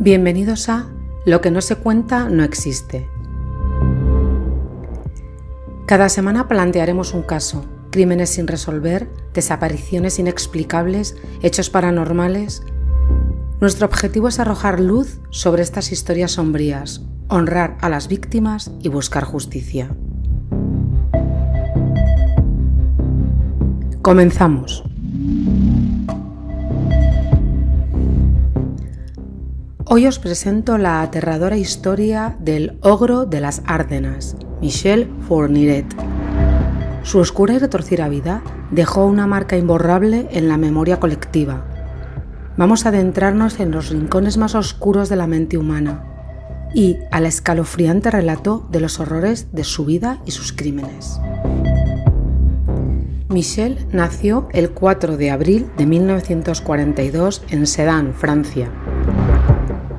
Bienvenidos a Lo que no se cuenta no existe. Cada semana plantearemos un caso, crímenes sin resolver, desapariciones inexplicables, hechos paranormales. Nuestro objetivo es arrojar luz sobre estas historias sombrías, honrar a las víctimas y buscar justicia. Comenzamos. Hoy os presento la aterradora historia del ogro de las Árdenas, Michel Fourniret. Su oscura y retorcida vida dejó una marca imborrable en la memoria colectiva. Vamos a adentrarnos en los rincones más oscuros de la mente humana y al escalofriante relato de los horrores de su vida y sus crímenes. Michel nació el 4 de abril de 1942 en Sedan, Francia.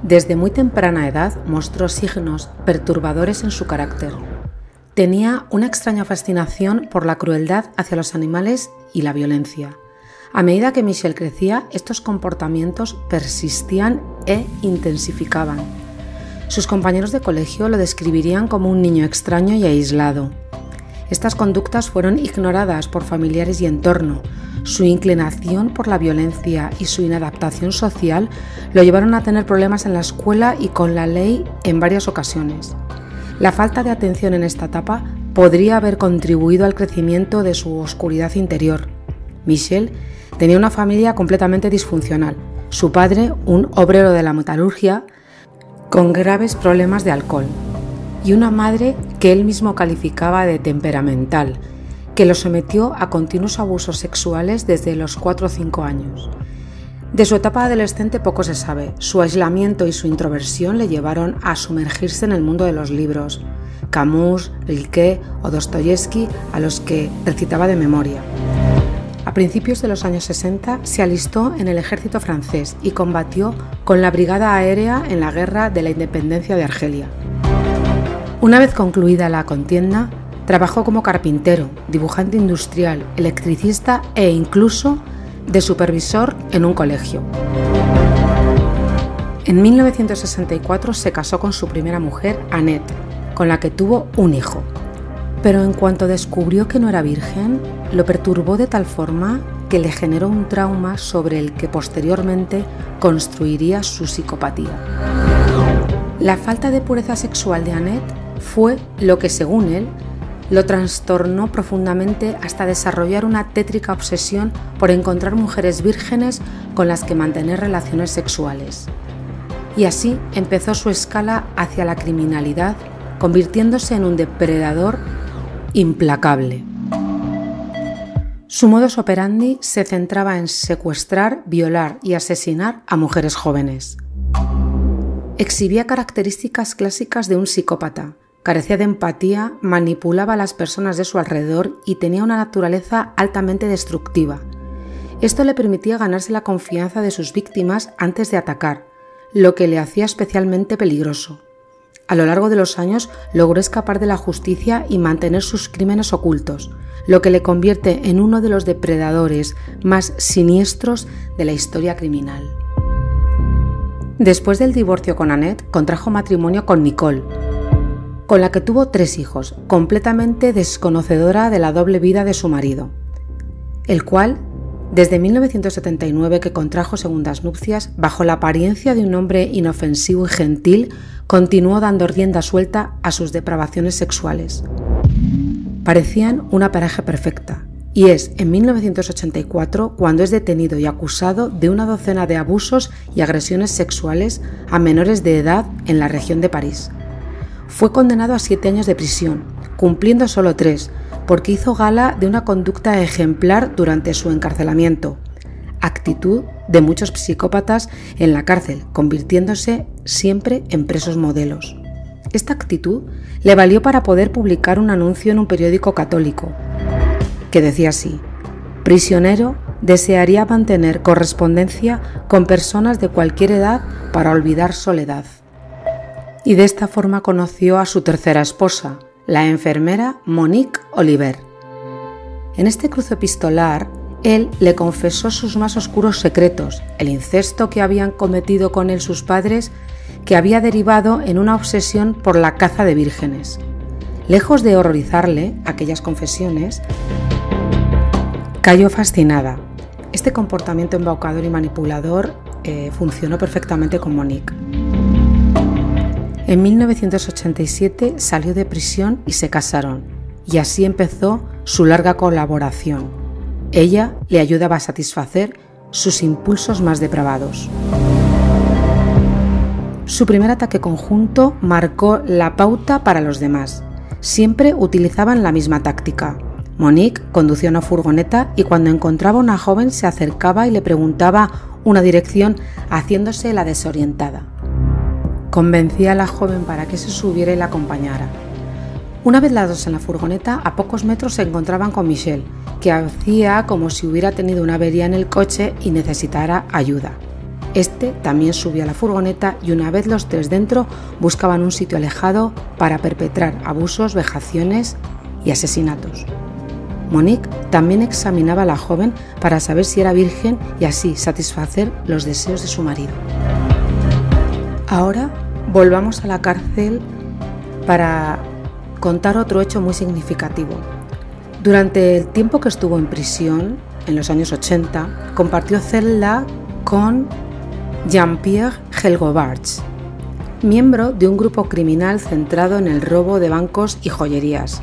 Desde muy temprana edad mostró signos perturbadores en su carácter. Tenía una extraña fascinación por la crueldad hacia los animales y la violencia. A medida que Michel crecía, estos comportamientos persistían e intensificaban. Sus compañeros de colegio lo describirían como un niño extraño y aislado. Estas conductas fueron ignoradas por familiares y entorno, su inclinación por la violencia y su inadaptación social lo llevaron a tener problemas en la escuela y con la ley en varias ocasiones. La falta de atención en esta etapa podría haber contribuido al crecimiento de su oscuridad interior. Michel tenía una familia completamente disfuncional. Su padre, un obrero de la metalurgia, con graves problemas de alcohol, y una madre que él mismo calificaba de temperamental, que lo sometió a continuos abusos sexuales desde los 4 o 5 años. De su etapa adolescente poco se sabe. Su aislamiento y su introversión le llevaron a sumergirse en el mundo de los libros, Camus, Rilke o Dostoyevsky, a los que recitaba de memoria. A principios de los años 60 se alistó en el ejército francés y combatió con la Brigada Aérea en la Guerra de la Independencia de Argelia. Una vez concluida la contienda, Trabajó como carpintero, dibujante industrial, electricista e incluso de supervisor en un colegio. En 1964 se casó con su primera mujer, Annette, con la que tuvo un hijo. Pero en cuanto descubrió que no era virgen, lo perturbó de tal forma que le generó un trauma sobre el que posteriormente construiría su psicopatía. La falta de pureza sexual de Annette fue lo que, según él, lo trastornó profundamente hasta desarrollar una tétrica obsesión por encontrar mujeres vírgenes con las que mantener relaciones sexuales. Y así empezó su escala hacia la criminalidad, convirtiéndose en un depredador implacable. Su modus operandi se centraba en secuestrar, violar y asesinar a mujeres jóvenes. Exhibía características clásicas de un psicópata, Carecía de empatía, manipulaba a las personas de su alrededor y tenía una naturaleza altamente destructiva. Esto le permitía ganarse la confianza de sus víctimas antes de atacar, lo que le hacía especialmente peligroso. A lo largo de los años logró escapar de la justicia y mantener sus crímenes ocultos, lo que le convierte en uno de los depredadores más siniestros de la historia criminal. Después del divorcio con Annette, contrajo matrimonio con Nicole, con la que tuvo tres hijos, completamente desconocedora de la doble vida de su marido, el cual, desde 1979 que contrajo segundas nupcias, bajo la apariencia de un hombre inofensivo y gentil, continuó dando rienda suelta a sus depravaciones sexuales. Parecían una pareja perfecta, y es en 1984 cuando es detenido y acusado de una docena de abusos y agresiones sexuales a menores de edad en la región de París. Fue condenado a siete años de prisión, cumpliendo solo tres, porque hizo gala de una conducta ejemplar durante su encarcelamiento, actitud de muchos psicópatas en la cárcel, convirtiéndose siempre en presos modelos. Esta actitud le valió para poder publicar un anuncio en un periódico católico, que decía así, prisionero desearía mantener correspondencia con personas de cualquier edad para olvidar soledad y de esta forma conoció a su tercera esposa, la enfermera Monique Oliver. En este cruce epistolar, él le confesó sus más oscuros secretos, el incesto que habían cometido con él sus padres, que había derivado en una obsesión por la caza de vírgenes. Lejos de horrorizarle aquellas confesiones, cayó fascinada. Este comportamiento embaucador y manipulador eh, funcionó perfectamente con Monique. En 1987 salió de prisión y se casaron, y así empezó su larga colaboración. Ella le ayudaba a satisfacer sus impulsos más depravados. Su primer ataque conjunto marcó la pauta para los demás. Siempre utilizaban la misma táctica. Monique conducía una furgoneta y cuando encontraba una joven se acercaba y le preguntaba una dirección haciéndose la desorientada. Convencía a la joven para que se subiera y la acompañara. Una vez las dos en la furgoneta, a pocos metros se encontraban con Michelle, que hacía como si hubiera tenido una avería en el coche y necesitara ayuda. Este también subía a la furgoneta y una vez los tres dentro buscaban un sitio alejado para perpetrar abusos, vejaciones y asesinatos. Monique también examinaba a la joven para saber si era virgen y así satisfacer los deseos de su marido. Ahora volvamos a la cárcel para contar otro hecho muy significativo. Durante el tiempo que estuvo en prisión, en los años 80, compartió celda con Jean-Pierre Helgobarts, miembro de un grupo criminal centrado en el robo de bancos y joyerías.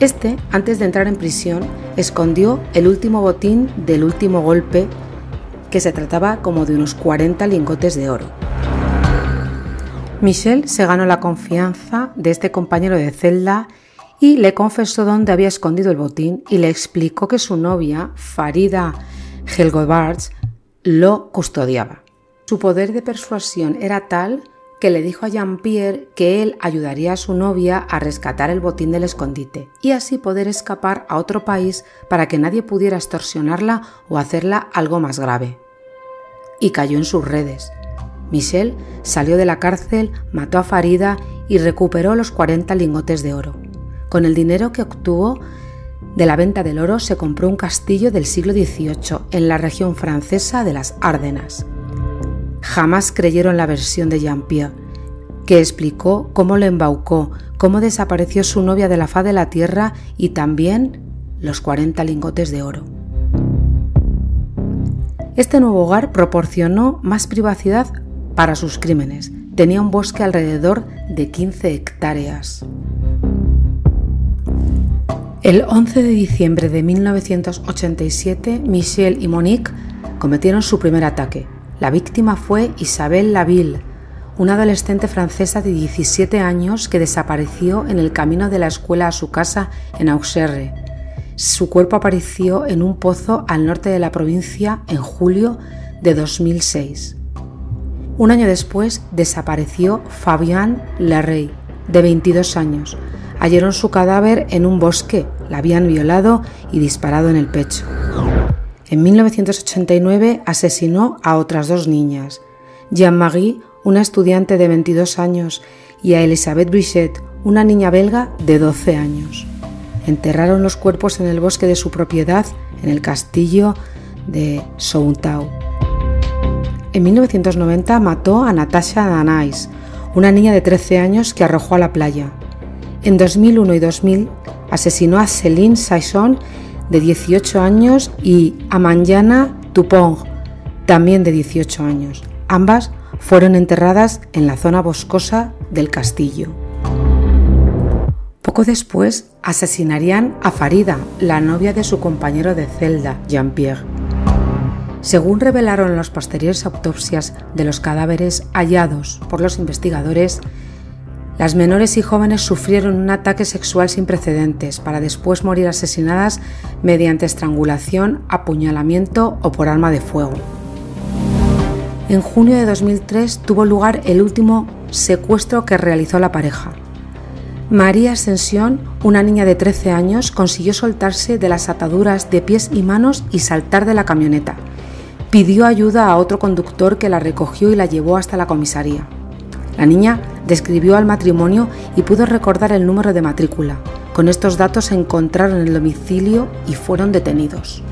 Este, antes de entrar en prisión, escondió el último botín del último golpe, que se trataba como de unos 40 lingotes de oro. Michelle se ganó la confianza de este compañero de celda y le confesó dónde había escondido el botín y le explicó que su novia, Farida Helgobards, lo custodiaba. Su poder de persuasión era tal que le dijo a Jean-Pierre que él ayudaría a su novia a rescatar el botín del escondite y así poder escapar a otro país para que nadie pudiera extorsionarla o hacerla algo más grave. Y cayó en sus redes. Michelle salió de la cárcel, mató a Farida y recuperó los 40 lingotes de oro. Con el dinero que obtuvo de la venta del oro se compró un castillo del siglo XVIII en la región francesa de las Árdenas. Jamás creyeron la versión de Jean-Pierre, que explicó cómo lo embaucó, cómo desapareció su novia de la faz de la tierra y también los 40 lingotes de oro. Este nuevo hogar proporcionó más privacidad para sus crímenes. Tenía un bosque alrededor de 15 hectáreas. El 11 de diciembre de 1987, Michelle y Monique cometieron su primer ataque. La víctima fue Isabelle Laville, una adolescente francesa de 17 años que desapareció en el camino de la escuela a su casa en Auxerre. Su cuerpo apareció en un pozo al norte de la provincia en julio de 2006. Un año después desapareció Fabian Larrey, de 22 años. Hallaron su cadáver en un bosque, la habían violado y disparado en el pecho. En 1989 asesinó a otras dos niñas, Jean-Marie, una estudiante de 22 años, y a Elisabeth Brichet, una niña belga de 12 años. Enterraron los cuerpos en el bosque de su propiedad, en el castillo de Sountau. En 1990 mató a Natasha Danais, una niña de 13 años que arrojó a la playa. En 2001 y 2000 asesinó a Céline Saison, de 18 años, y a Manjana Tupong, también de 18 años. Ambas fueron enterradas en la zona boscosa del castillo. Poco después asesinarían a Farida, la novia de su compañero de celda, Jean-Pierre. Según revelaron las posteriores autopsias de los cadáveres hallados por los investigadores, las menores y jóvenes sufrieron un ataque sexual sin precedentes para después morir asesinadas mediante estrangulación, apuñalamiento o por arma de fuego. En junio de 2003 tuvo lugar el último secuestro que realizó la pareja. María Ascensión, una niña de 13 años, consiguió soltarse de las ataduras de pies y manos y saltar de la camioneta pidió ayuda a otro conductor que la recogió y la llevó hasta la comisaría. La niña describió al matrimonio y pudo recordar el número de matrícula. Con estos datos se encontraron en el domicilio y fueron detenidos.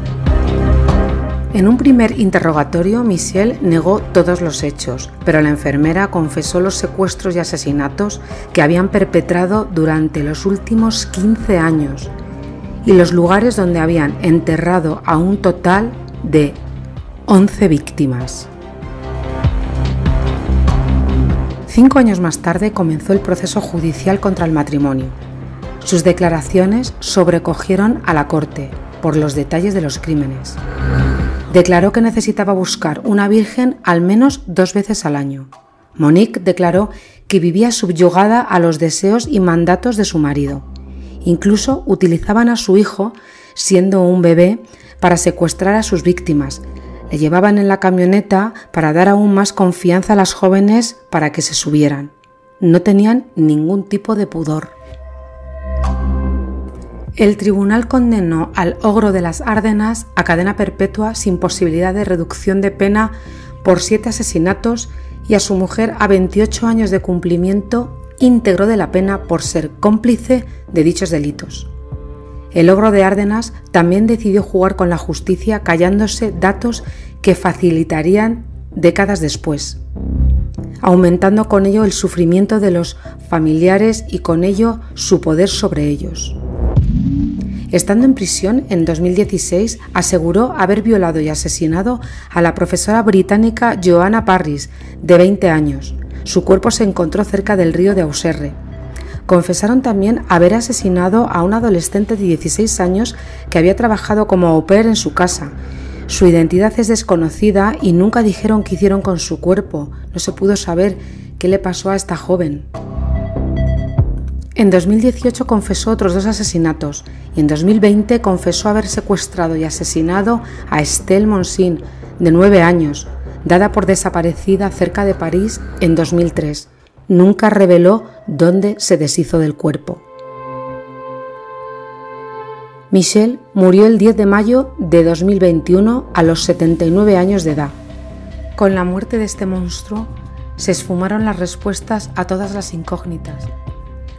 En un primer interrogatorio, Michelle negó todos los hechos, pero la enfermera confesó los secuestros y asesinatos que habían perpetrado durante los últimos 15 años y los lugares donde habían enterrado a un total de 11 víctimas. Cinco años más tarde comenzó el proceso judicial contra el matrimonio. Sus declaraciones sobrecogieron a la corte por los detalles de los crímenes declaró que necesitaba buscar una virgen al menos dos veces al año. Monique declaró que vivía subyugada a los deseos y mandatos de su marido. Incluso utilizaban a su hijo, siendo un bebé, para secuestrar a sus víctimas. Le llevaban en la camioneta para dar aún más confianza a las jóvenes para que se subieran. No tenían ningún tipo de pudor. El tribunal condenó al ogro de las Árdenas a cadena perpetua sin posibilidad de reducción de pena por siete asesinatos y a su mujer a 28 años de cumplimiento íntegro de la pena por ser cómplice de dichos delitos. El ogro de Árdenas también decidió jugar con la justicia callándose datos que facilitarían décadas después, aumentando con ello el sufrimiento de los familiares y con ello su poder sobre ellos. Estando en prisión en 2016, aseguró haber violado y asesinado a la profesora británica Joanna Parris, de 20 años. Su cuerpo se encontró cerca del río de Auserre. Confesaron también haber asesinado a un adolescente de 16 años que había trabajado como au pair en su casa. Su identidad es desconocida y nunca dijeron qué hicieron con su cuerpo. No se pudo saber qué le pasó a esta joven. En 2018 confesó otros dos asesinatos y en 2020 confesó haber secuestrado y asesinado a Estelle Monsin, de nueve años, dada por desaparecida cerca de París en 2003. Nunca reveló dónde se deshizo del cuerpo. Michelle murió el 10 de mayo de 2021 a los 79 años de edad. Con la muerte de este monstruo se esfumaron las respuestas a todas las incógnitas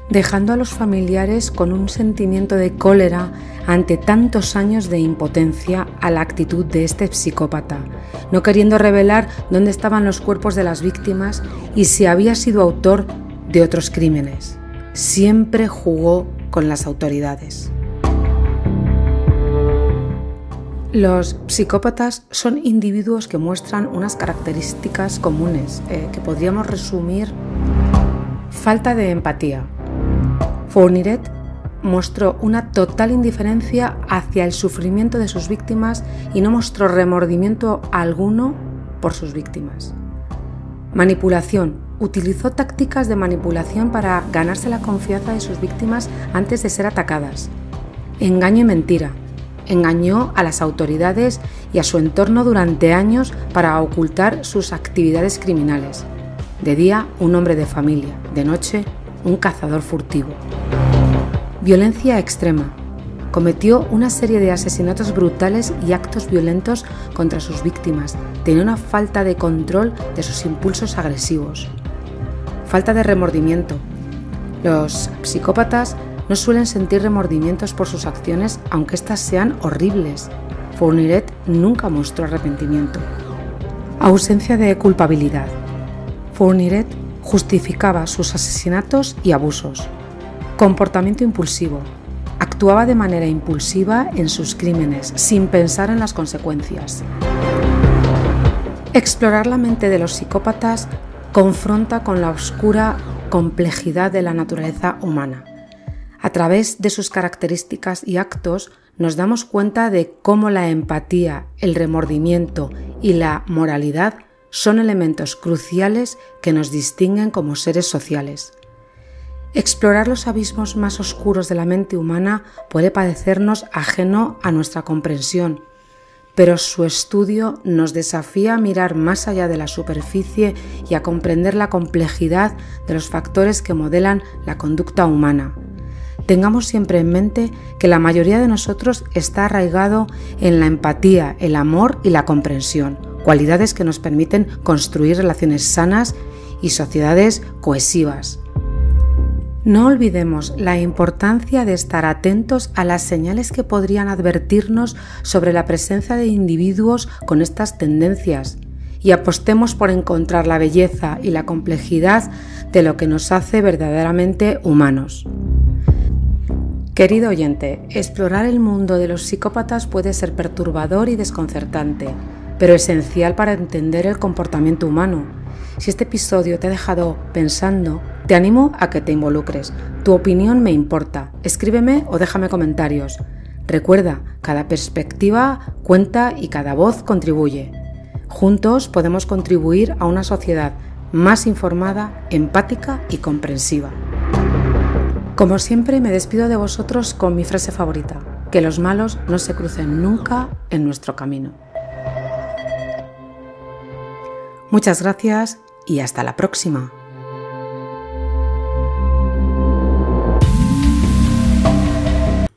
dejando a los familiares con un sentimiento de cólera ante tantos años de impotencia a la actitud de este psicópata, no queriendo revelar dónde estaban los cuerpos de las víctimas y si había sido autor de otros crímenes. Siempre jugó con las autoridades. Los psicópatas son individuos que muestran unas características comunes eh, que podríamos resumir falta de empatía, Fourniret mostró una total indiferencia hacia el sufrimiento de sus víctimas y no mostró remordimiento alguno por sus víctimas. Manipulación. Utilizó tácticas de manipulación para ganarse la confianza de sus víctimas antes de ser atacadas. Engaño y mentira. Engañó a las autoridades y a su entorno durante años para ocultar sus actividades criminales. De día, un hombre de familia. De noche, un cazador furtivo. Violencia extrema. Cometió una serie de asesinatos brutales y actos violentos contra sus víctimas. Tenía una falta de control de sus impulsos agresivos. Falta de remordimiento. Los psicópatas no suelen sentir remordimientos por sus acciones aunque éstas sean horribles. Fourniret nunca mostró arrepentimiento. Ausencia de culpabilidad. Fourniret justificaba sus asesinatos y abusos. Comportamiento impulsivo. Actuaba de manera impulsiva en sus crímenes, sin pensar en las consecuencias. Explorar la mente de los psicópatas confronta con la oscura complejidad de la naturaleza humana. A través de sus características y actos nos damos cuenta de cómo la empatía, el remordimiento y la moralidad son elementos cruciales que nos distinguen como seres sociales. Explorar los abismos más oscuros de la mente humana puede parecernos ajeno a nuestra comprensión, pero su estudio nos desafía a mirar más allá de la superficie y a comprender la complejidad de los factores que modelan la conducta humana. Tengamos siempre en mente que la mayoría de nosotros está arraigado en la empatía, el amor y la comprensión cualidades que nos permiten construir relaciones sanas y sociedades cohesivas. No olvidemos la importancia de estar atentos a las señales que podrían advertirnos sobre la presencia de individuos con estas tendencias y apostemos por encontrar la belleza y la complejidad de lo que nos hace verdaderamente humanos. Querido oyente, explorar el mundo de los psicópatas puede ser perturbador y desconcertante, pero esencial para entender el comportamiento humano. Si este episodio te ha dejado pensando, te animo a que te involucres. Tu opinión me importa. Escríbeme o déjame comentarios. Recuerda, cada perspectiva cuenta y cada voz contribuye. Juntos podemos contribuir a una sociedad más informada, empática y comprensiva. Como siempre me despido de vosotros con mi frase favorita, que los malos no se crucen nunca en nuestro camino. Muchas gracias y hasta la próxima.